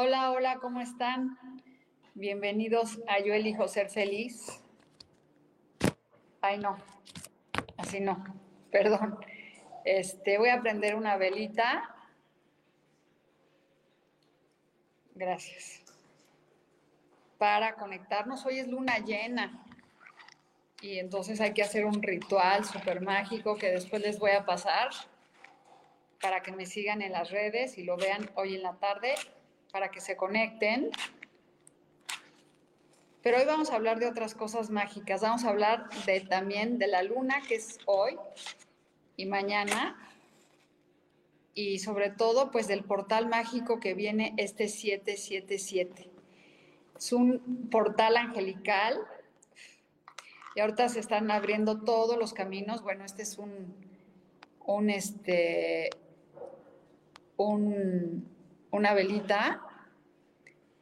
Hola, hola, ¿cómo están? Bienvenidos a Yo elijo ser feliz. Ay, no, así no, perdón. Este, voy a prender una velita. Gracias. Para conectarnos, hoy es luna llena. Y entonces hay que hacer un ritual súper mágico que después les voy a pasar para que me sigan en las redes y lo vean hoy en la tarde para que se conecten. Pero hoy vamos a hablar de otras cosas mágicas. Vamos a hablar también de la luna, que es hoy y mañana. Y sobre todo, pues del portal mágico que viene este 777. Es un portal angelical. Y ahorita se están abriendo todos los caminos. Bueno, este es un, un este, un una velita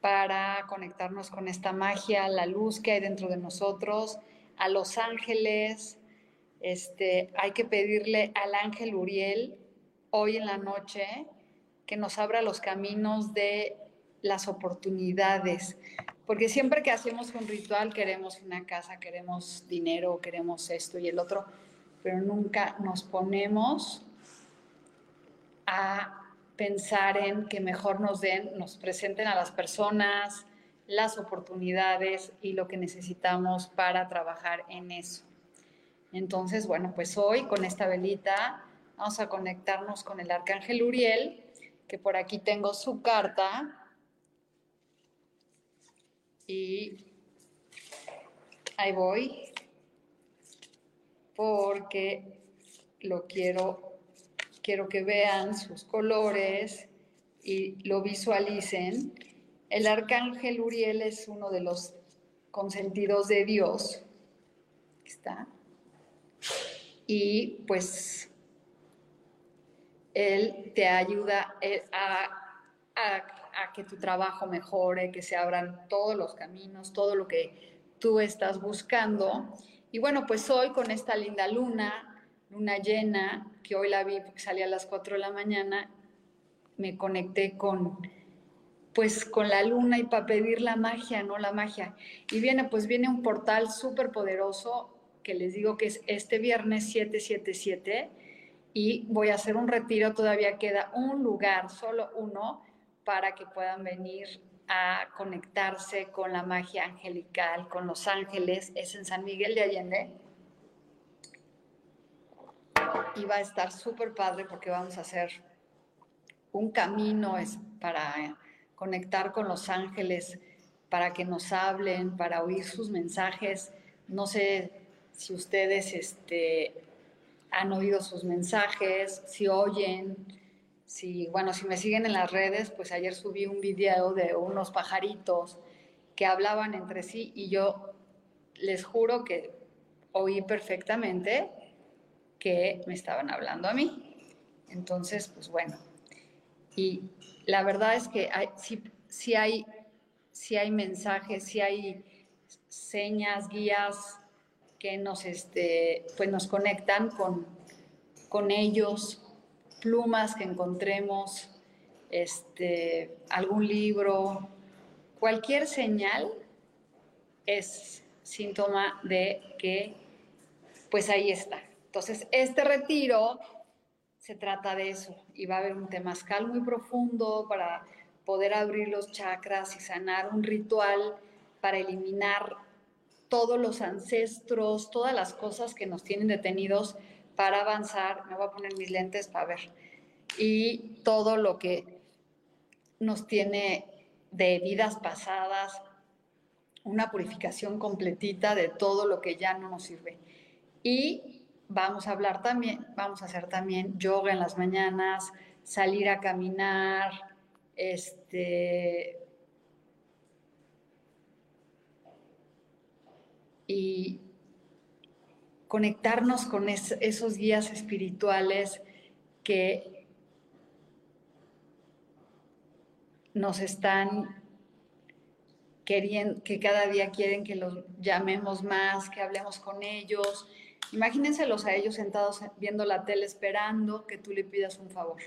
para conectarnos con esta magia, la luz que hay dentro de nosotros, a los ángeles. Este, hay que pedirle al ángel Uriel hoy en la noche que nos abra los caminos de las oportunidades, porque siempre que hacemos un ritual queremos una casa, queremos dinero, queremos esto y el otro, pero nunca nos ponemos a pensar en que mejor nos den, nos presenten a las personas, las oportunidades y lo que necesitamos para trabajar en eso. Entonces, bueno, pues hoy con esta velita vamos a conectarnos con el arcángel Uriel, que por aquí tengo su carta. Y ahí voy, porque lo quiero quiero que vean sus colores y lo visualicen. El arcángel Uriel es uno de los consentidos de Dios. Está. Y pues él te ayuda eh, a, a, que tu trabajo mejore, que se abran todos los caminos, todo lo que tú estás buscando. Y bueno, pues hoy con esta linda luna, luna llena, que hoy la vi porque salía a las 4 de la mañana, me conecté con pues con la luna y para pedir la magia, ¿no? La magia. Y viene, pues viene un portal súper poderoso que les digo que es este viernes 777 y voy a hacer un retiro, todavía queda un lugar, solo uno, para que puedan venir a conectarse con la magia angelical, con los ángeles, es en San Miguel de Allende y va a estar súper padre porque vamos a hacer un camino es para conectar con los ángeles, para que nos hablen, para oír sus mensajes. No sé si ustedes este, han oído sus mensajes, si oyen, si, bueno, si me siguen en las redes, pues ayer subí un video de unos pajaritos que hablaban entre sí y yo les juro que oí perfectamente que me estaban hablando a mí. Entonces, pues bueno, y la verdad es que hay, sí, hay, hay mensajes, sí hay señas, guías que nos, este, pues nos conectan con, con ellos, plumas que encontremos, este, algún libro, cualquier señal es síntoma de que pues ahí está, entonces, este retiro se trata de eso y va a haber un temazcal muy profundo para poder abrir los chakras y sanar un ritual para eliminar todos los ancestros, todas las cosas que nos tienen detenidos para avanzar. Me voy a poner mis lentes para ver. Y todo lo que nos tiene de vidas pasadas, una purificación completita de todo lo que ya no nos sirve. Y vamos a hablar también, vamos a hacer también yoga en las mañanas, salir a caminar, este, y conectarnos con esos guías espirituales que nos están queriendo, que cada día quieren que los llamemos más, que hablemos con ellos. Imagínenselos a ellos sentados viendo la tele esperando que tú le pidas un favor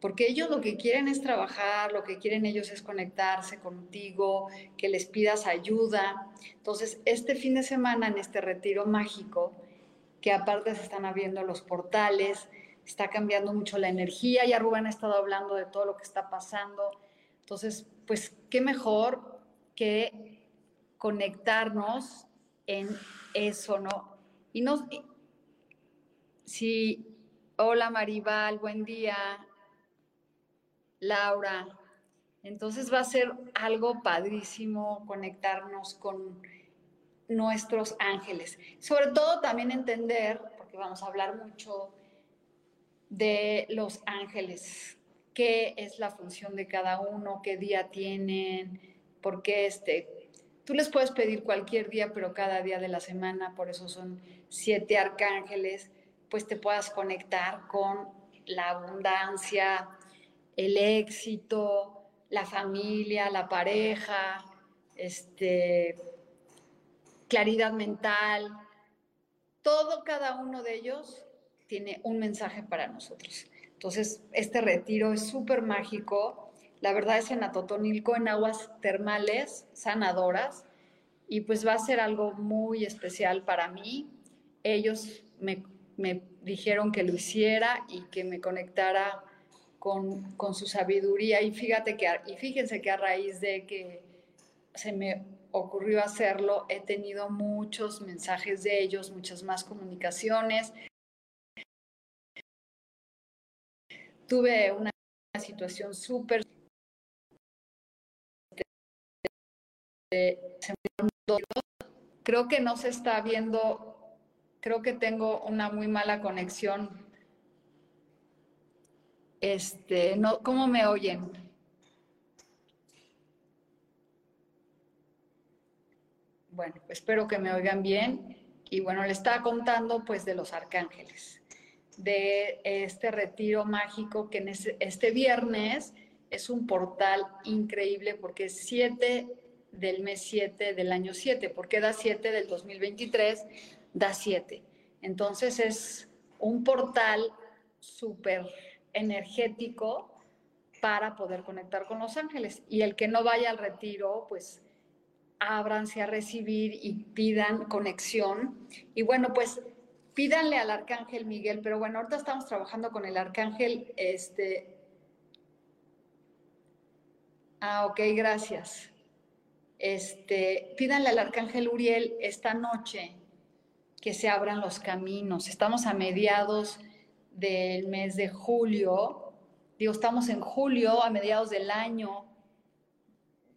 porque ellos lo que quieren es trabajar, lo que quieren ellos es conectarse contigo, que les pidas ayuda. Entonces, este fin de semana en este retiro mágico, que aparte se están abriendo los portales, está cambiando mucho la energía, ya Rubén ha estado hablando de todo lo que está pasando. Entonces, pues, qué mejor que conectarnos en eso, ¿no? Y nos... Si, hola Maribal, buen día. Laura. Entonces va a ser algo padrísimo conectarnos con nuestros ángeles. Sobre todo también entender, porque vamos a hablar mucho de los ángeles, qué es la función de cada uno, qué día tienen, por qué este... Tú les puedes pedir cualquier día, pero cada día de la semana, por eso son siete arcángeles, pues te puedas conectar con la abundancia, el éxito, la familia, la pareja, este, claridad mental, todo cada uno de ellos tiene un mensaje para nosotros. Entonces, este retiro es súper mágico. La verdad es en Atotonilco, en aguas termales sanadoras, y pues va a ser algo muy especial para mí. Ellos me, me dijeron que lo hiciera y que me conectara con, su sabiduría. Y, fíjate que, y fíjense que a raíz de que se me ocurrió hacerlo, he tenido muchos mensajes de ellos, muchas más comunicaciones. Tuve una situación súper... Creo que no se está viendo, creo que tengo una muy mala conexión este, no, ¿Cómo me oyen? Bueno, espero que me oigan bien. Y bueno, le estaba contando pues de los arcángeles, de este retiro mágico que en este, viernes es un portal increíble porque 7 del mes 7 del año 7, porque da 7 del 2023, da 7. Entonces es un portal súper energético para poder conectar con los ángeles. Y el que no vaya al retiro, pues ábranse a recibir y pidan conexión. Y bueno, pues pídanle al arcángel Miguel, pero bueno, ahorita estamos trabajando con el arcángel, este... Ah, ok, gracias. Este, pídanle al arcángel Uriel esta noche que se abran los caminos. Estamos a mediados del mes de julio, digo, estamos en julio, a mediados del año,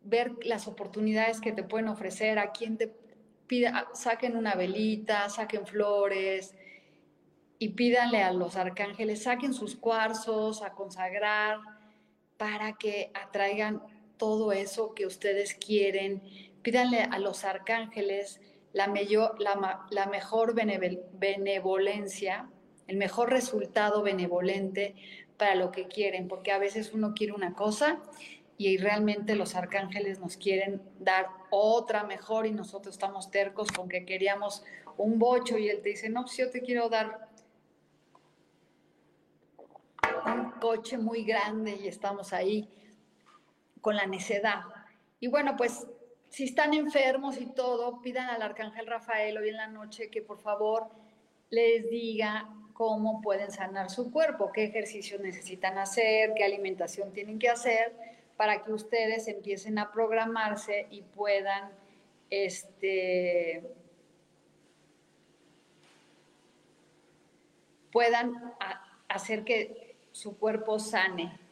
ver las oportunidades que te pueden ofrecer, a quien te pida, saquen una velita, saquen flores y pídanle a los arcángeles, saquen sus cuarzos a consagrar para que atraigan todo eso que ustedes quieren. Pídanle a los arcángeles la, la, la mejor benevolencia el mejor resultado benevolente para lo que quieren, porque a veces uno quiere una cosa y realmente los arcángeles nos quieren dar otra mejor y nosotros estamos tercos con que queríamos un bocho y él te dice, no, si pues yo te quiero dar un coche muy grande y estamos ahí con la necedad. Y bueno, pues si están enfermos y todo, pidan al arcángel Rafael hoy en la noche que por favor les diga cómo pueden sanar su cuerpo, qué ejercicios necesitan hacer, qué alimentación tienen que hacer para que ustedes empiecen a programarse y puedan este, puedan hacer que su cuerpo sane.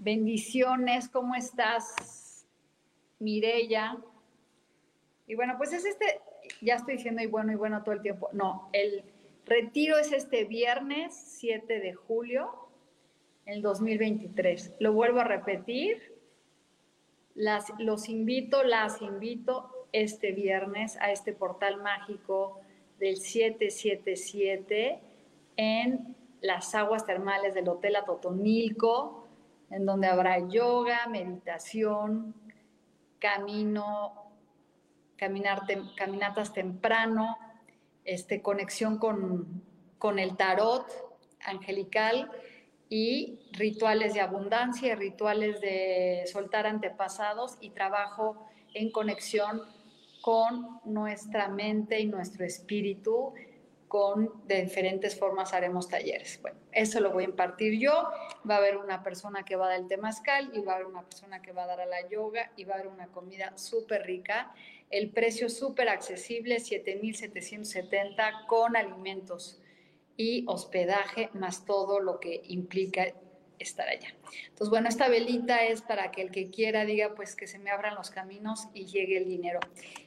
Bendiciones, ¿cómo estás, Mirella? Y bueno, pues es este, ya estoy diciendo y bueno y bueno todo el tiempo. No, el retiro es este viernes 7 de julio, el 2023. Lo vuelvo a repetir. Las, los invito, las invito este viernes a este portal mágico del 777 en las aguas termales del Hotel Atotonilco, en donde habrá yoga, meditación, camino, caminatas temprano, este, conexión con, con el tarot angelical y rituales de abundancia, rituales de soltar antepasados y trabajo en conexión con nuestra mente y nuestro espíritu con de diferentes formas haremos talleres. Bueno, eso lo voy a impartir yo. Va a haber una persona que va a dar el temazcal y va a haber una persona que va a dar a la yoga y va a haber una comida súper rica. El precio súper accesible, 7,770 con alimentos y hospedaje, más todo lo que implica estar allá. Entonces, bueno, esta velita es para que el que quiera diga, pues que se me abran los caminos y llegue el dinero.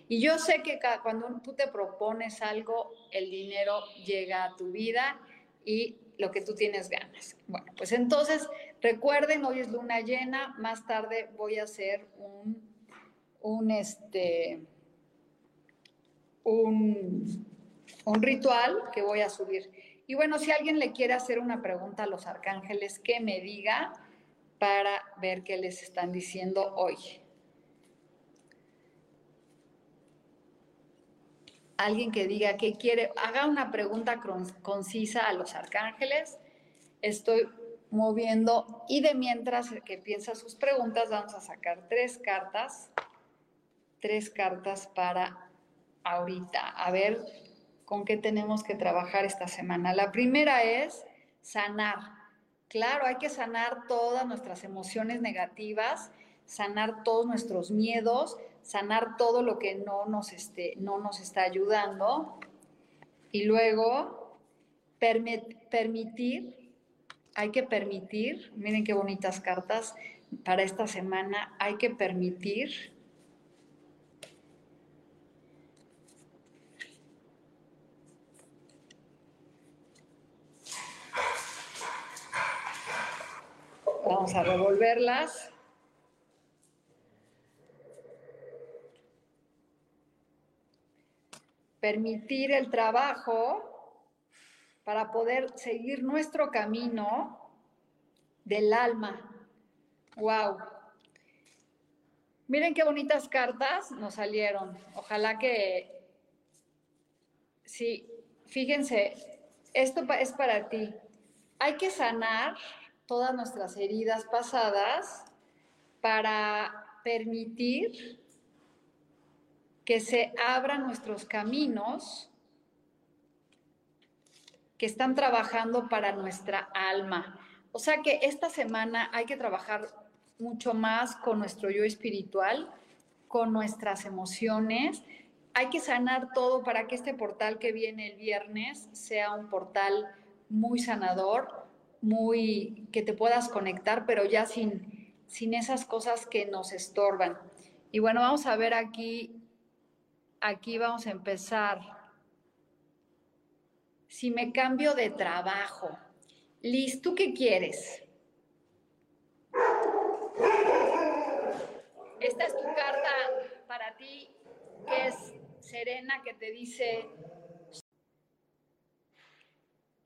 Y yo sé que cuando tú te propones algo, el dinero llega a tu vida y lo que tú tienes ganas. Bueno, pues entonces recuerden, hoy es luna llena, más tarde voy a hacer un, un, este, un, un ritual que voy a subir y bueno, si alguien le quiere hacer una pregunta a los arcángeles, que me diga para ver qué les están diciendo hoy. Alguien que diga que quiere, haga una pregunta concisa a los arcángeles. Estoy moviendo y de mientras que piensa sus preguntas, vamos a sacar tres cartas, tres cartas para ahorita. A ver con qué tenemos que trabajar esta semana. La primera es sanar. Claro, hay que sanar todas nuestras emociones negativas, sanar todos nuestros miedos, sanar todo lo que no nos, esté, no nos está ayudando. Y luego, permitir, hay que permitir, miren qué bonitas cartas para esta semana, hay que permitir Vamos a revolverlas. Permitir el trabajo para poder seguir nuestro camino del alma. ¡Wow! Miren qué bonitas cartas nos salieron. Ojalá que... Sí, fíjense, esto es para ti. Hay que sanar todas nuestras heridas pasadas para permitir que se abran nuestros caminos que están trabajando para nuestra alma. O sea que esta semana hay que trabajar mucho más con nuestro yo espiritual, con nuestras emociones. Hay que sanar todo para que este portal que viene el viernes sea un portal muy sanador, muy, que te puedas conectar, pero ya sin, sin esas cosas que nos estorban. Y bueno, vamos a ver aquí, aquí vamos a empezar. Si me cambio de trabajo, Liz, ¿tú qué quieres? Esta es tu carta para ti, que es Serena, que te dice,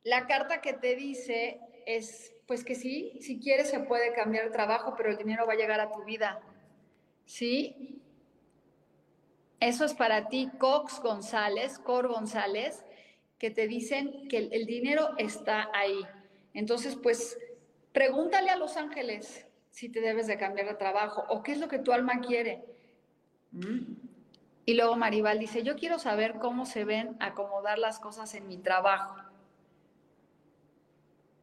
la carta que te dice es, pues que sí, si quieres se puede cambiar el trabajo, pero el dinero va a llegar a tu vida. ¿Sí? Eso es para ti, Cox González, Cor González, que te dicen que el, dinero está ahí. Entonces, pues, pregúntale a los ángeles si te debes de cambiar de trabajo o qué es lo que tu alma quiere. ¿Mm? Y luego Maribal dice, yo quiero saber cómo se ven acomodar las cosas en mi trabajo.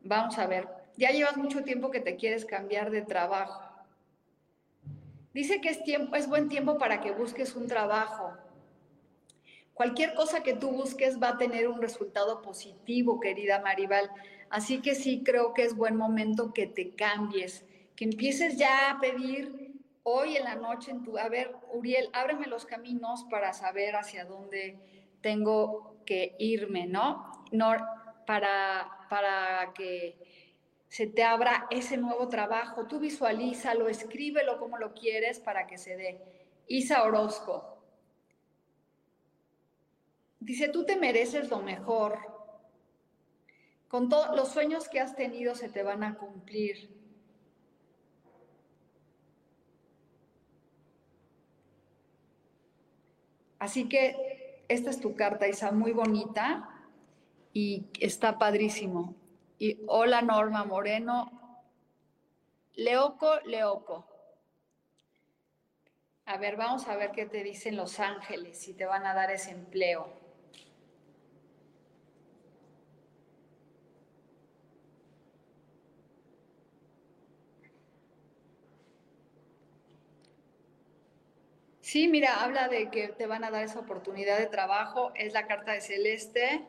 Vamos a ver, ya llevas mucho tiempo que te quieres cambiar de trabajo. Dice que es, tiempo, es buen tiempo para que busques un trabajo. Cualquier cosa que tú busques va a tener un resultado positivo, querida Maribal. Así que sí creo que es buen momento que te cambies, que empieces ya a pedir hoy en la noche en tu, a ver, Uriel, ábreme los caminos para saber hacia dónde tengo que irme, ¿no? no para, para que se te abra ese nuevo trabajo. Tú visualízalo, escríbelo como lo quieres para que se dé. Isa Orozco. Dice, tú te mereces lo mejor. Con todos los sueños que has tenido se te van a cumplir. Así que esta es tu carta, Isa, muy bonita y está padrísimo. Y hola Norma Moreno. Leoco, Leoco. A ver, vamos a ver qué te dicen los ángeles, si te van a dar ese empleo. Sí, mira, habla de que te van a dar esa oportunidad de trabajo. Es la carta de Celeste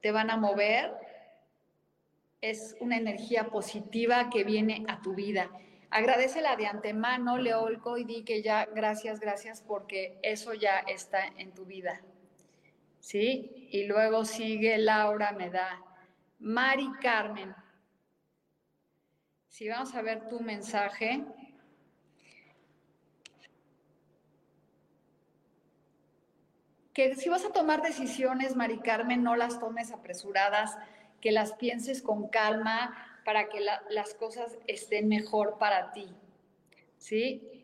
te van a mover, es una energía positiva que viene a tu vida. Agradecela de antemano, Leolco, y di que ya, gracias, gracias, porque eso ya está en tu vida. ¿Sí? Y luego sigue Laura, me da. Mari Carmen. Si vamos a ver tu mensaje. Que si vas a tomar decisiones, Mari Carmen, no las tomes apresuradas, que las pienses con calma para que las cosas estén mejor para ti. ¿Sí?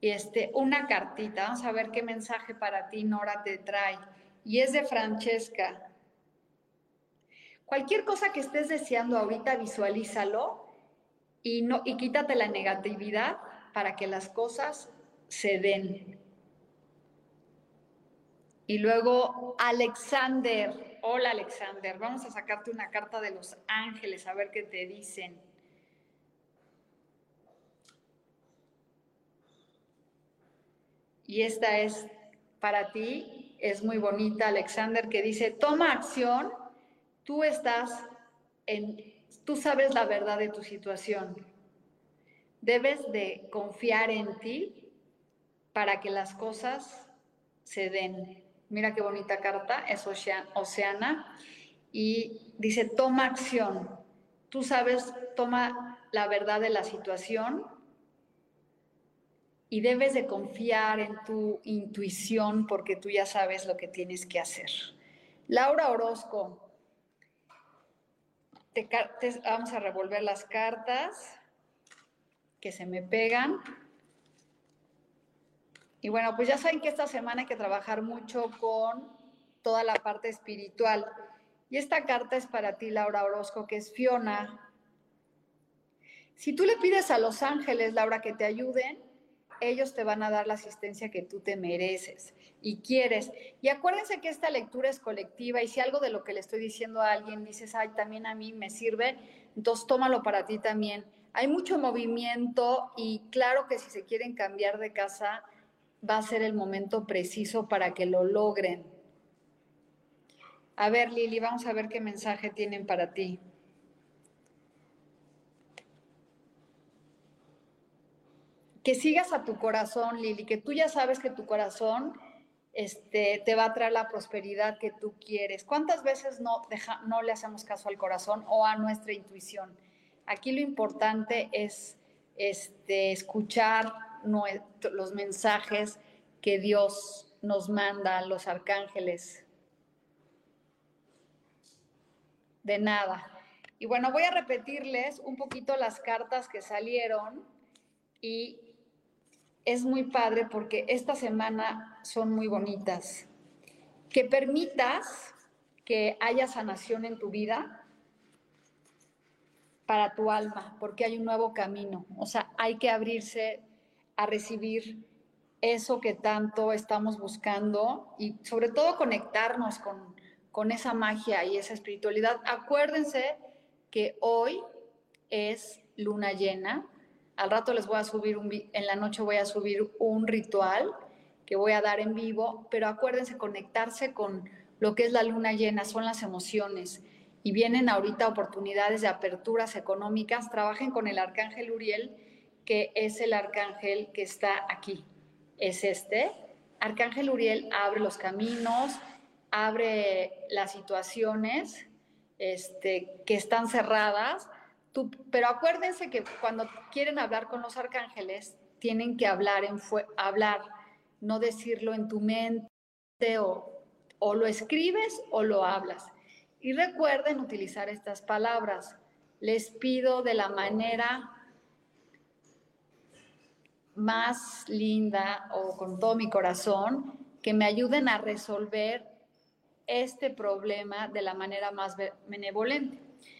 Y este, una cartita, vamos a ver qué mensaje para ti Nora te trae. Y es de Francesca. Cualquier cosa que estés deseando ahorita, visualízalo y, no, y quítate la negatividad para que las cosas se den. Y luego Alexander, hola Alexander, vamos a sacarte una carta de los ángeles a ver qué te dicen. Y esta es para ti, es muy bonita Alexander, que dice, toma acción, tú estás en, tú sabes la verdad de tu situación. Debes de confiar en ti para que las cosas se den. Mira qué bonita carta, es Oceana. Y dice, toma acción. Tú sabes, toma la verdad de la situación y debes de confiar en tu intuición porque tú ya sabes lo que tienes que hacer. Laura Orozco, vamos a revolver las cartas que se me pegan. Y bueno, pues ya saben que esta semana hay que trabajar mucho con toda la parte espiritual. Y esta carta es para ti, Laura Orozco, que es Fiona. Si tú le pides a los ángeles, Laura, que te ayuden, ellos te van a dar la asistencia que tú te mereces y quieres. Y acuérdense que esta lectura es colectiva y si algo de lo que le estoy diciendo a alguien dices, ay, también a mí me sirve, entonces tómalo para ti también. Hay mucho movimiento y claro que si se quieren cambiar de casa, va a ser el momento preciso para que lo logren. A ver, Lili, vamos a ver qué mensaje tienen para ti. Que sigas a tu corazón, Lili, que tú ya sabes que tu corazón este, te va a traer la prosperidad que tú quieres. ¿Cuántas veces no, no le hacemos caso al corazón o a nuestra intuición? Aquí lo importante es este, escuchar los mensajes que Dios nos manda, los arcángeles. De nada. Y bueno, voy a repetirles un poquito las cartas que salieron y es muy padre porque esta semana son muy bonitas. Que permitas que haya sanación en tu vida para tu alma, porque hay un nuevo camino. O sea, hay que abrirse a recibir eso que tanto estamos buscando y sobre todo conectarnos con, con esa magia y esa espiritualidad. Acuérdense que hoy es luna llena. Al rato les voy a subir un, en la noche voy a subir un ritual que voy a dar en vivo, pero acuérdense conectarse con lo que es la luna llena, son las emociones. Y vienen ahorita oportunidades de aperturas económicas. Trabajen con el arcángel Uriel, que es el arcángel que está aquí. Es este. Arcángel Uriel abre los caminos, abre las situaciones este, que están cerradas. pero acuérdense que cuando quieren hablar con los arcángeles, tienen que hablar, en hablar, no decirlo en tu mente o, o lo escribes o lo hablas. Y recuerden utilizar estas palabras. Les pido de la manera más linda o con todo mi corazón que me ayuden a resolver este problema de la manera más benevolente.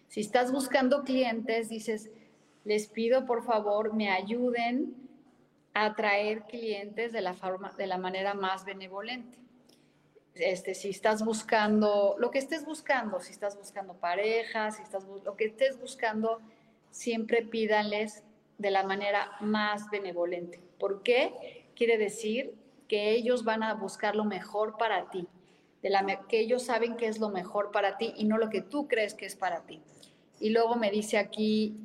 Si estás buscando clientes, dices, les pido por favor me ayuden a atraer clientes de la, forma, de la manera más benevolente. Este, si estás buscando, lo que estés buscando, si estás buscando parejas, si estás lo que estés buscando, siempre pídanles de la manera más benevolente. ¿Por qué? Quiere decir que ellos van a buscar lo mejor para ti de la que ellos saben que es lo mejor para ti y no lo que tú crees que es para ti. Y luego me dice aquí,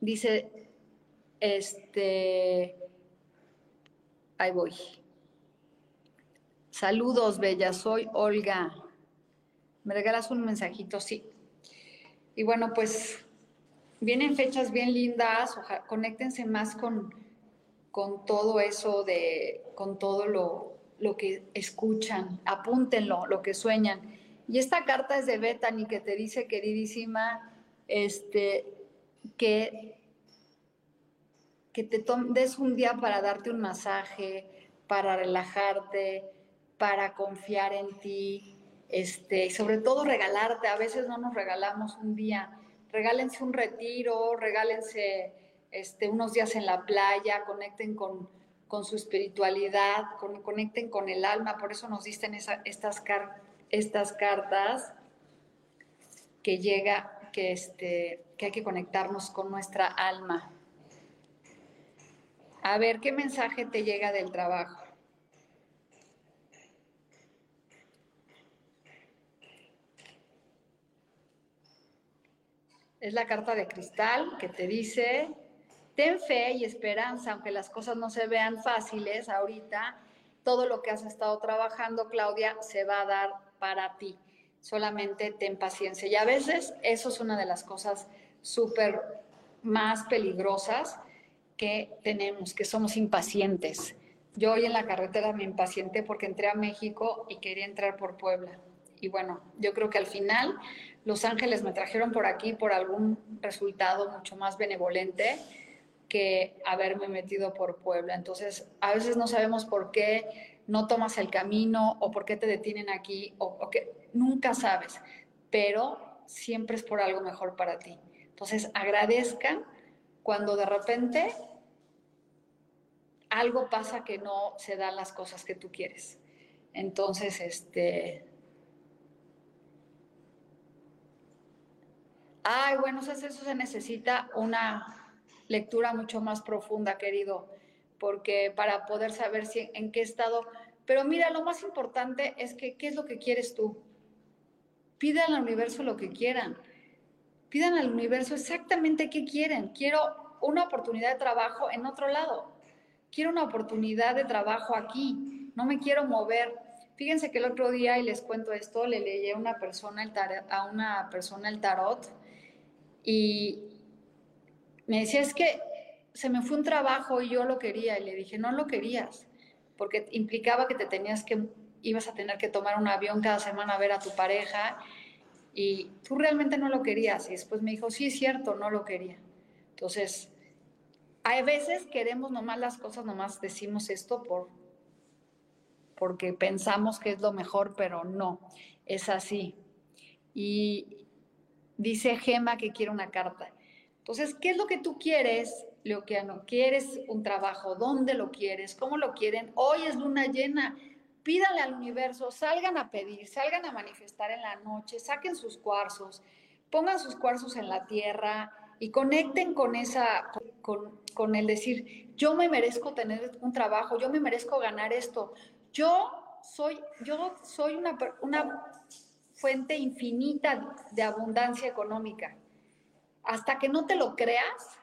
dice, este, ahí voy. Saludos, Bella, soy Olga. ¿Me regalas un mensajito? Sí. Y bueno, pues vienen fechas bien lindas, conéctense más con, con todo eso de, con todo lo, lo que escuchan, apúntenlo, lo que sueñan. Y esta carta es de Bethany que te dice, queridísima, este, que, que te des un día para darte un masaje, para relajarte, para confiar en ti, este, y sobre todo regalarte. A veces no nos regalamos un día. Regálense un retiro, regálense este, unos días en la playa, conecten con, su espiritualidad, conecten con el alma, por eso nos dicen estas, estas cartas que llega, que, este, que hay que conectarnos con nuestra alma. A ver, ¿qué mensaje te llega del trabajo? Es la carta de cristal que te dice ten fe y esperanza, aunque las cosas no se vean fáciles ahorita, todo lo que has estado trabajando, Claudia, se va a dar para ti. Solamente ten paciencia. Y a veces eso es una de las cosas súper más peligrosas que tenemos, que somos impacientes. Yo hoy en la carretera me impacienté porque entré a México y quería entrar por Puebla. Y bueno, yo creo que al final Los Ángeles me trajeron por aquí por algún resultado mucho más benevolente que haberme metido por Puebla. Entonces, a veces no sabemos por qué no tomas el camino o por qué te detienen aquí o, que nunca sabes, pero siempre es por algo mejor para ti. Entonces, agradezcan cuando de repente algo pasa que no se dan las cosas que tú quieres. Entonces, este... Ay, bueno, eso se necesita una lectura mucho más profunda, querido, porque para poder saber si, en qué estado. Pero mira, lo más importante es que, ¿qué es lo que quieres tú? Pidan al universo lo que quieran. Pidan al universo exactamente qué quieren. Quiero una oportunidad de trabajo en otro lado. Quiero una oportunidad de trabajo aquí. No me quiero mover. Fíjense que el otro día, y les cuento esto, le leí a una persona el a una persona el tarot y, me decía, es que se me fue un trabajo y yo lo quería. Y le dije, no lo querías, porque implicaba que te tenías que, ibas a tener que tomar un avión cada semana a ver a tu pareja y tú realmente no lo querías. Y después me dijo, sí, es cierto, no lo quería. Entonces, hay veces queremos nomás las cosas, nomás decimos esto por porque pensamos que es lo mejor, pero no, es así. Y dice Gema que quiere una carta. Entonces, ¿qué es lo que tú quieres, Leoquiano? ¿Quieres un trabajo? ¿Dónde lo quieres? ¿Cómo lo quieren? Hoy es luna llena. Pídale al universo, salgan a pedir, salgan a manifestar en la noche, saquen sus cuarzos, pongan sus cuarzos en la tierra, y conecten con esa, con, con el decir, yo me merezco tener un trabajo, yo me merezco ganar esto, yo soy, yo soy una, una fuente infinita de abundancia económica. Hasta que no te lo creas,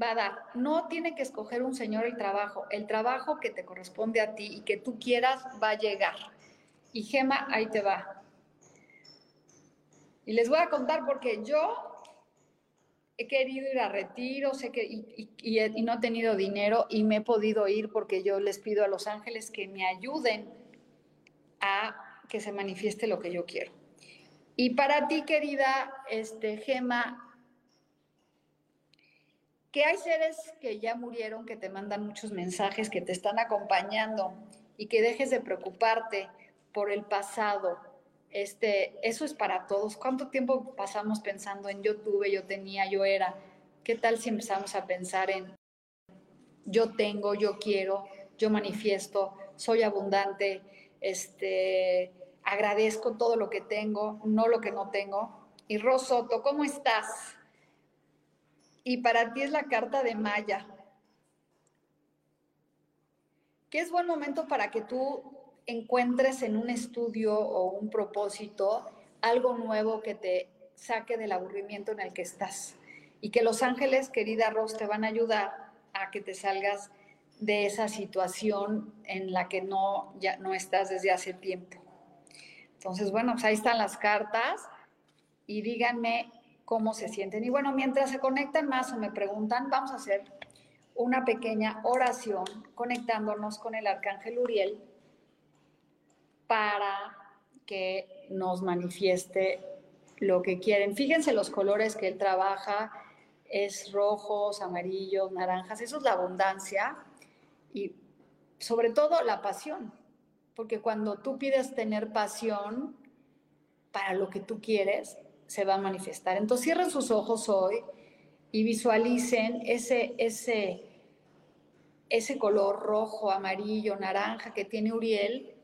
va a dar. No tiene que escoger un señor el trabajo. El trabajo que te corresponde a ti y que tú quieras va a llegar. Y Gema, ahí te va. Y les voy a contar porque yo he querido ir a retiro sé que, y, y, no he tenido dinero y me he podido ir porque yo les pido a los ángeles que me ayuden a que se manifieste lo que yo quiero. Y para ti, querida este, Gema, que hay seres que ya murieron, que te mandan muchos mensajes, que te están acompañando y que dejes de preocuparte por el pasado. Este, eso es para todos. ¿Cuánto tiempo pasamos pensando en yo tuve, yo tenía, yo era? ¿Qué tal si empezamos a pensar en yo tengo, yo quiero, yo manifiesto, soy abundante, este, agradezco todo lo que tengo, no lo que no tengo? Y Rosoto, ¿cómo estás? y para ti es la carta de Maya. ¿Qué es buen momento para que tú encuentres en un estudio o un propósito algo nuevo que te saque del aburrimiento en el que estás? Y que los ángeles, querida Ros, te van a ayudar a que te salgas de esa situación en la que no, ya no estás desde hace tiempo. Entonces, bueno, pues ahí están las cartas y díganme cómo se sienten. Y bueno, mientras se conectan más o me preguntan, vamos a hacer una pequeña oración conectándonos con el arcángel Uriel para que nos manifieste lo que quieren. Fíjense los colores que él trabaja, es rojos, amarillos, naranjas, eso es la abundancia y sobre todo la pasión, porque cuando tú pides tener pasión para lo que tú quieres, se va a manifestar. Entonces cierren sus ojos hoy y visualicen ese, ese, ese color rojo, amarillo, naranja que tiene Uriel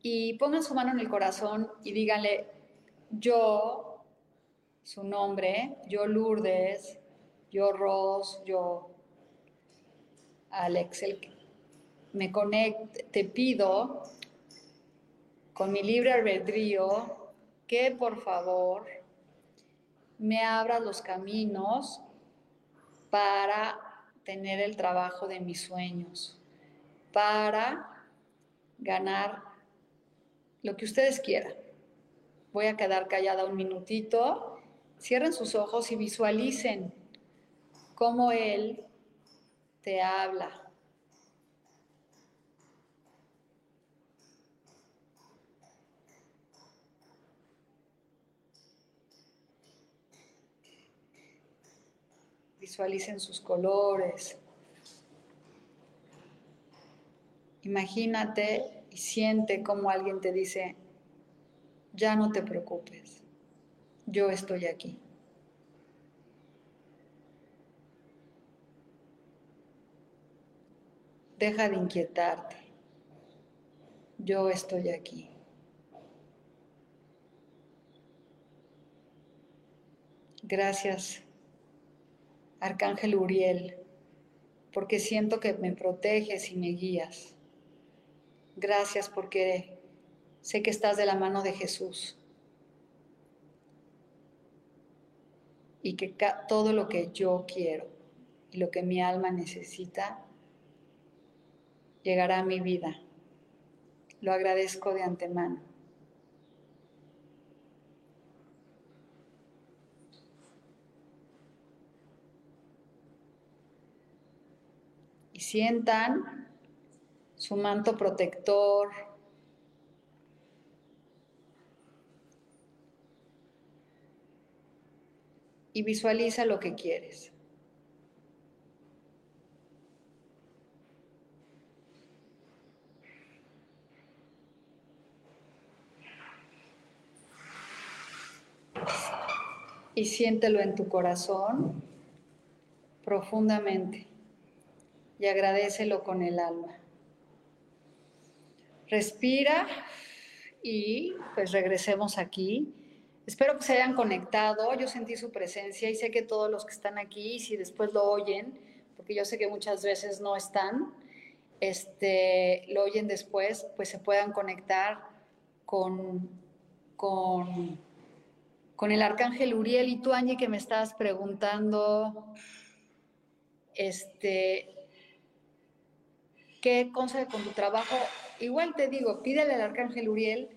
y pongan su mano en el corazón y díganle, yo, su nombre, yo Lourdes, yo Ros, yo Alex, me conecte, te pido con mi libre albedrío que por favor me abra los caminos para tener el trabajo de mis sueños, para ganar lo que ustedes quieran. Voy a quedar callada un minutito. Cierren sus ojos y visualicen cómo Él te habla Visualicen sus colores. Imagínate y siente como alguien te dice, ya no te preocupes, yo estoy aquí. Deja de inquietarte, yo estoy aquí. Gracias Arcángel Uriel, porque siento que me proteges y me guías. Gracias porque sé que estás de la mano de Jesús y que todo lo que yo quiero y lo que mi alma necesita llegará a mi vida. Lo agradezco de antemano. y sientan su manto protector. Y visualiza lo que quieres. Y siéntelo en tu corazón profundamente y agradecelo con el alma. Respira y pues regresemos aquí. Espero que se hayan conectado. Yo sentí su presencia y sé que todos los que están aquí, si después lo oyen, porque yo sé que muchas veces no están, este, lo oyen después, pues se puedan conectar con, con, con el arcángel Uriel. Y tú, Angie, que me estabas preguntando, este, ¿qué cosa con tu trabajo? Igual te digo, pídele al arcángel Uriel,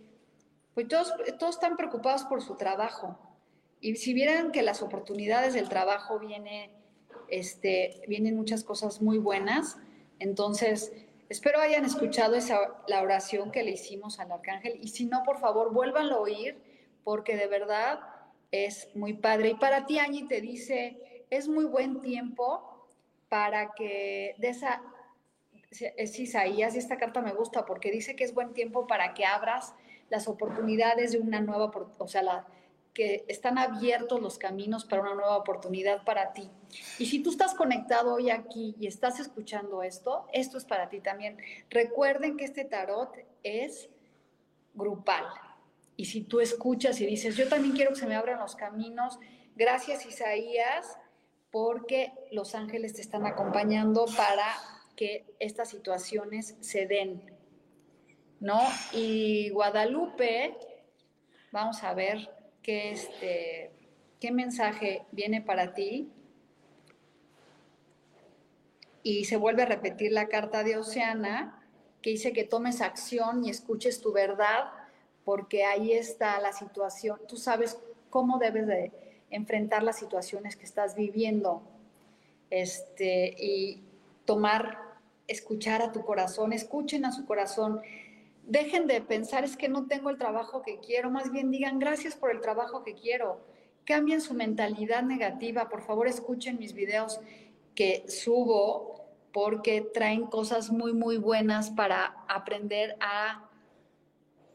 pues todos, todos están preocupados por su trabajo. Y si vieran que las oportunidades del trabajo viene, este, vienen muchas cosas muy buenas, entonces espero hayan escuchado esa, la oración que le hicimos al arcángel y si no, por favor, vuélvanlo a oír porque de verdad es muy padre. Y para ti, Angie, te dice, es muy buen tiempo para que de esa es Isaías y esta carta me gusta porque dice que es buen tiempo para que abras las oportunidades de una nueva, o sea, que están abiertos los caminos para una nueva oportunidad para ti. Y si tú estás conectado hoy aquí y estás escuchando esto, esto es para ti también. Recuerden que este tarot es grupal. Y si tú escuchas y dices, yo también quiero que se me abran los caminos, gracias Isaías, porque los ángeles te están acompañando para que estas situaciones se den, ¿no? Y Guadalupe, vamos a ver qué, este, qué mensaje viene para ti. Y se vuelve a repetir la carta de Oceana, que dice que tomes acción y escuches tu verdad, porque ahí está la situación. Tú sabes cómo debes de enfrentar las situaciones que estás viviendo. Este, y tomar, escuchar a tu corazón, escuchen a su corazón. Dejen de pensar es que no tengo el trabajo que quiero, más bien digan gracias por el trabajo que quiero. Cambien su mentalidad negativa, por favor escuchen mis videos que subo porque traen cosas muy, muy buenas para aprender a,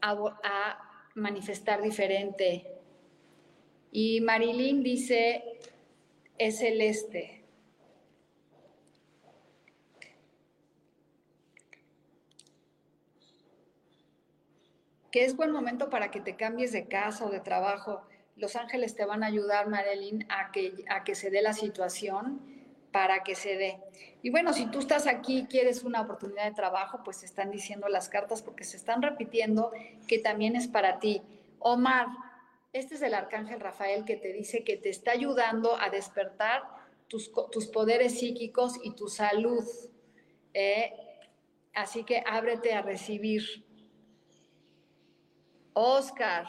a, manifestar diferente. Y Marilyn dice, es celeste. Es buen momento para que te cambies de casa o de trabajo. Los ángeles te van a ayudar, Marilyn, a que, a que se dé la situación para que se dé. Y bueno, si tú estás aquí y quieres una oportunidad de trabajo, pues te están diciendo las cartas porque se están repitiendo que también es para ti. Omar, este es el arcángel Rafael que te dice que te está ayudando a despertar tus, tus poderes psíquicos y tu salud. ¿eh? así que ábrete a recibir. Oscar.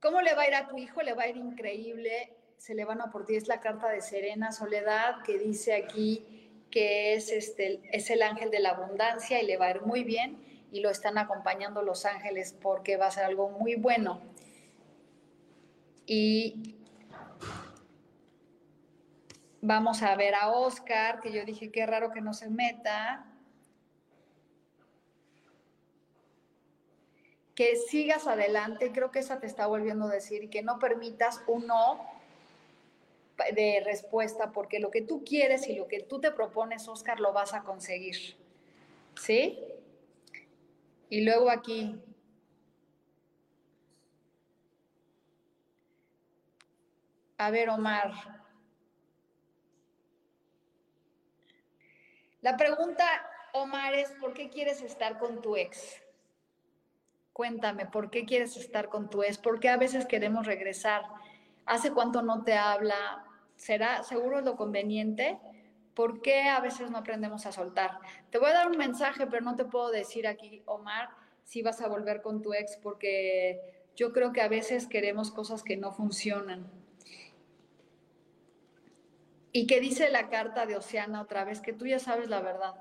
¿Cómo le va a ir a tu hijo? Le va a ir increíble. Se le van a por ti. Es la carta de Serena Soledad que dice aquí que es, este, es el ángel de la abundancia y le va a ir muy bien. Y lo están acompañando los ángeles porque va a ser algo muy bueno. Y vamos a ver a Oscar, que yo dije, qué raro que no se meta. Que sigas adelante, creo que esa te está volviendo a decir, que no permitas un no de respuesta, porque lo que tú quieres y lo que tú te propones, Oscar, lo vas a conseguir. ¿Sí? Y luego aquí. A ver, Omar. La pregunta, Omar, es ¿por qué quieres estar con tu ex? Cuéntame, ¿por qué quieres estar con tu ex? ¿Por qué a veces queremos regresar? ¿Hace cuánto no te habla? ¿Será seguro lo conveniente? ¿Por qué a veces no aprendemos a soltar? Te voy a dar un mensaje, pero no te puedo decir aquí, Omar, si vas a volver con tu ex, porque yo creo que a veces queremos cosas que no funcionan. ¿Y qué dice la carta de Oceana otra vez? Que tú ya sabes la verdad.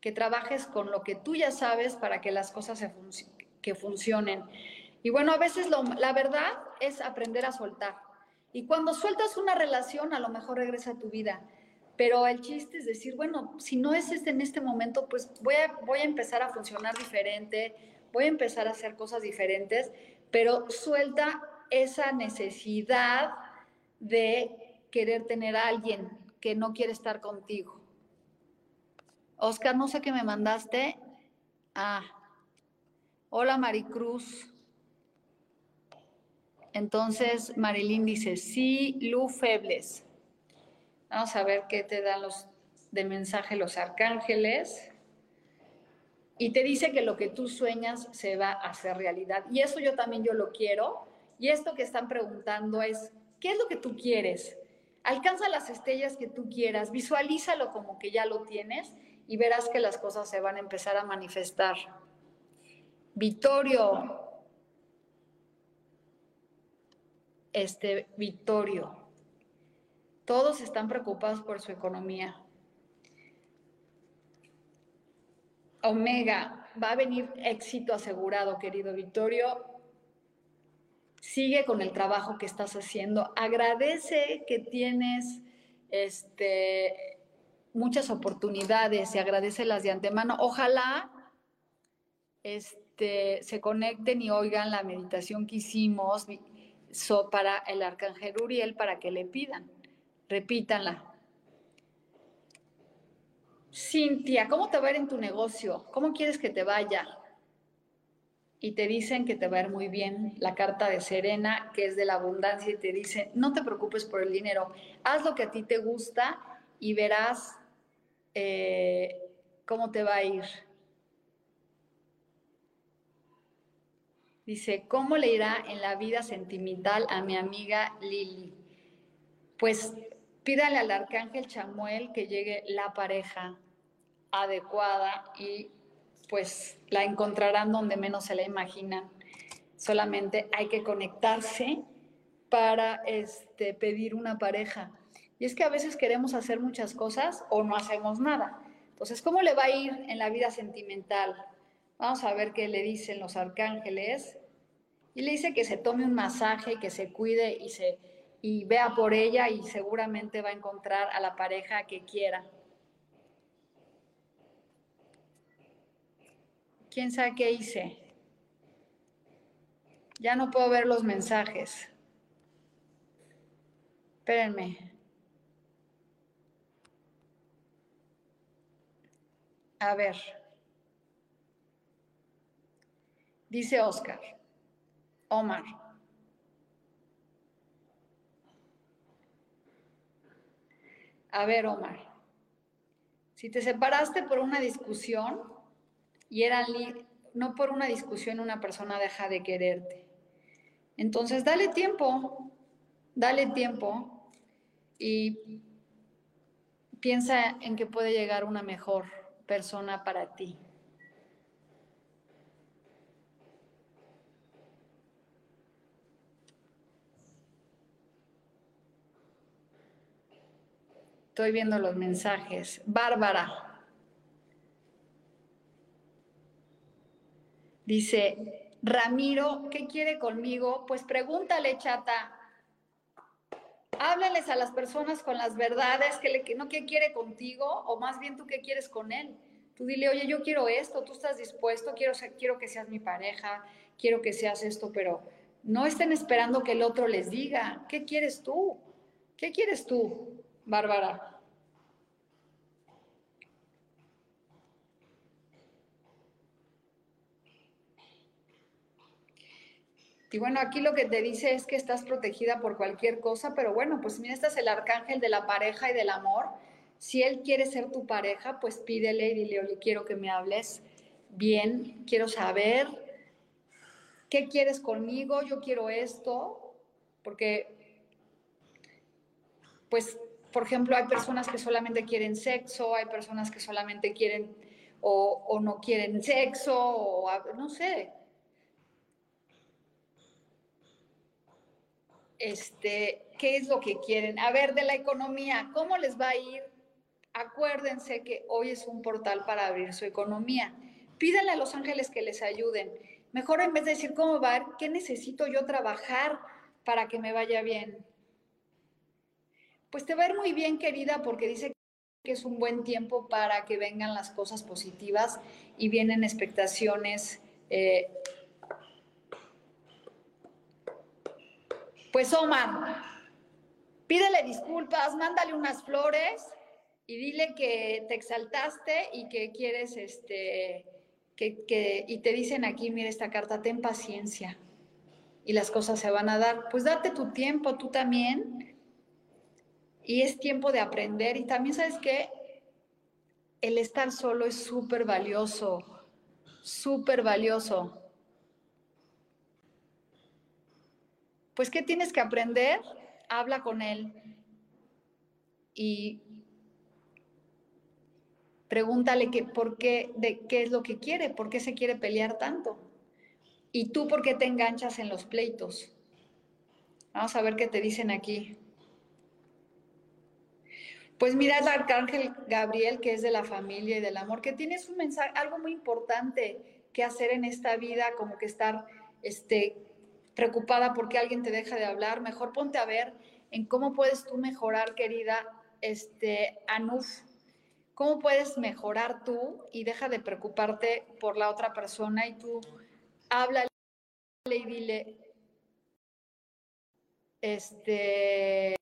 Que trabajes con lo que tú ya sabes para que las cosas se funcionen que funcionen. Y bueno, a veces la verdad es aprender a soltar. Y cuando sueltas una relación, a lo mejor regresa a tu vida. Pero el chiste es decir, bueno, si no es este en este momento, pues voy a, voy a empezar a funcionar diferente, voy a empezar a hacer cosas diferentes, pero suelta esa necesidad de querer tener a alguien que no quiere estar contigo. Oscar, no sé qué me mandaste. Ah, Hola Maricruz. Entonces Marilyn dice, sí, Lu Febles. Vamos a ver qué te dan los de mensaje los arcángeles. Y te dice que lo que tú sueñas se va a hacer realidad. Y eso yo también yo lo quiero. Y esto que están preguntando es, ¿qué es lo que tú quieres? Alcanza las estrellas que tú quieras, visualízalo como que ya lo tienes y verás que las cosas se van a empezar a manifestar. Vittorio, este Vittorio, todos están preocupados por su economía. Omega, va a venir éxito asegurado, querido Vittorio. Sigue con el trabajo que estás haciendo. Agradece que tienes este, muchas oportunidades y agradecelas de antemano. Ojalá este, se conecten y oigan la meditación que hicimos para el arcángel Uriel para que le pidan. Repítanla. Cintia, ¿cómo te va a ir en tu negocio? ¿Cómo quieres que te vaya? Y te dicen que te va a ir muy bien. La carta de Serena, que es de la abundancia, y te dice, no te preocupes por el dinero, haz lo que a ti te gusta y verás eh, cómo te va a ir. Dice, ¿cómo le irá en la vida sentimental a mi amiga Lili? Pues pídale al arcángel Chamuel que llegue la pareja adecuada y pues la encontrarán donde menos se la imaginan. Solamente hay que conectarse para este, pedir una pareja. Y es que a veces queremos hacer muchas cosas o no hacemos nada. Entonces, ¿cómo le va a ir en la vida sentimental? Vamos a ver qué le dicen los arcángeles. Y le dice que se tome un masaje, que se cuide y, se, y vea por ella y seguramente va a encontrar a la pareja que quiera. ¿Quién sabe qué hice? Ya no puedo ver los mensajes. Espérenme. A ver. Dice Oscar. Omar. A ver, Omar. Si te separaste por una discusión y era no por una discusión una persona deja de quererte. Entonces, dale tiempo, dale tiempo y piensa en que puede llegar una mejor persona para ti. Estoy viendo los mensajes. Bárbara. Dice, Ramiro, ¿qué quiere conmigo? Pues pregúntale, chata. Háblales a las personas con las verdades, que, no qué quiere contigo, o más bien tú qué quieres con él. Tú dile, oye, yo quiero esto, tú estás dispuesto, quiero, quiero que seas mi pareja, quiero que seas esto, pero no estén esperando que el otro les diga, ¿qué quieres tú? ¿Qué quieres tú? Bárbara. Y bueno, aquí lo que te dice es que estás protegida por cualquier cosa, pero bueno, pues mira, este es el arcángel de la pareja y del amor. Si él quiere ser tu pareja, pues pídele y dile, quiero que me hables bien, quiero saber qué quieres conmigo, yo quiero esto, porque pues por ejemplo, hay personas que solamente quieren sexo, hay personas que solamente quieren o, no quieren sexo, o no sé. Este, ¿qué es lo que quieren? A ver, de la economía, ¿cómo les va a ir? Acuérdense que hoy es un portal para abrir su economía. Pídanle a los ángeles que les ayuden. Mejor en vez de decir cómo va, ¿qué necesito yo trabajar para que me vaya bien? Pues te va a ir muy bien, querida, porque dice que es un buen tiempo para que vengan las cosas positivas y vienen expectaciones. Eh, pues Omar, pídele disculpas, mándale unas flores y dile que te exaltaste y que quieres este que, y te dicen aquí, mira esta carta, ten paciencia y las cosas se van a dar. Pues date tu tiempo, tú también. Y es tiempo de aprender. Y también sabes que el estar solo es súper valioso, súper valioso. Pues, ¿qué tienes que aprender? Habla con él y Pregúntale que, por qué, de qué es lo que quiere, por qué se quiere pelear tanto. ¿Y tú por qué te enganchas en los pleitos? Vamos a ver qué te dicen aquí. Pues mira el arcángel Gabriel, que es de la familia y del amor, que tienes un mensaje, algo muy importante que hacer en esta vida, como que estar este, preocupada porque alguien te deja de hablar. Mejor ponte a ver en cómo puedes tú mejorar, querida este, Anuf, ¿Cómo puedes mejorar tú y deja de preocuparte por la otra persona y tú háblale y dile, este,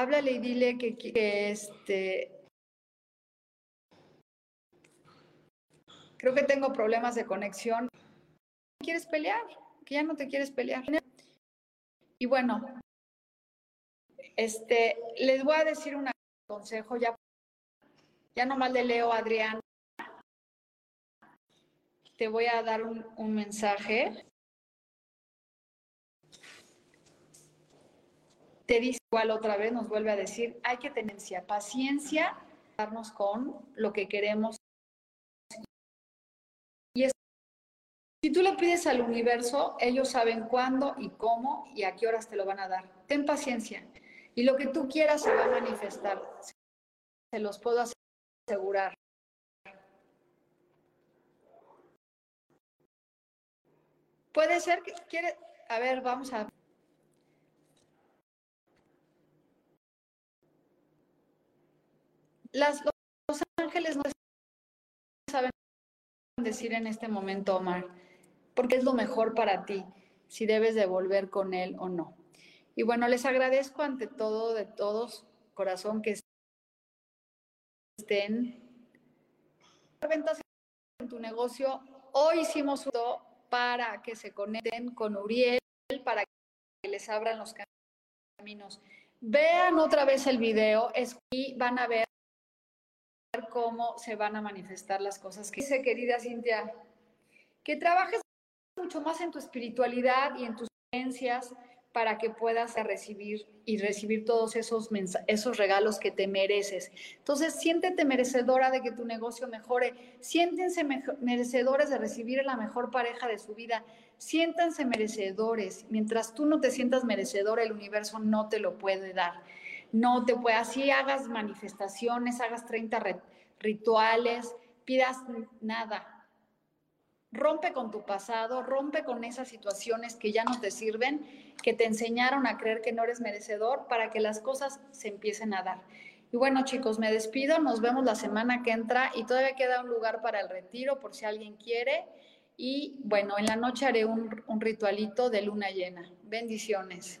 háblale y dile que, este, creo que tengo problemas de conexión. ¿Quieres pelear? Que ya no te quieres pelear. Y bueno, este, les voy a decir un consejo, ya, ya nomás le leo a Adrián. Te voy a dar un, un mensaje. Te dice igual otra vez, nos vuelve a decir, hay que tener paciencia, darnos con lo que queremos. Y es, si tú le pides al universo, ellos saben cuándo y cómo y a qué horas te lo van a dar. Ten paciencia. Y lo que tú quieras se va a manifestar. Se los puedo asegurar. Puede ser que quiere, a ver, vamos a Los ángeles no saben decir en este momento, Omar, porque es lo mejor para ti, si debes de volver con él o no. Y bueno, les agradezco ante todo, de todos, corazón, que estén ventas en tu negocio. Hoy hicimos uno para que se conecten con Uriel, para que les abran los caminos. Vean otra vez el video y van a ver cómo se van a manifestar las cosas que dice, querida Cintia, que trabajes mucho más en tu espiritualidad y en tus creencias, para que puedas recibir y recibir todos esos, esos regalos que te mereces. Entonces, siéntete merecedora de que tu negocio mejore, siéntense merecedores de recibir la mejor pareja de su vida, siéntanse merecedores. Mientras tú no te sientas merecedora, el universo no te lo puede dar. No te puede, así hagas manifestaciones, hagas 30 rituales, pidas nada, Rompe con tu pasado, rompe con esas situaciones que ya no te sirven, que te enseñaron a creer que no eres merecedor para que las cosas se empiecen a dar. Y bueno, chicos, me despido, nos vemos la semana que entra y todavía queda un lugar para el retiro por si alguien quiere. Y bueno, en la noche haré un ritualito de luna llena. Bendiciones.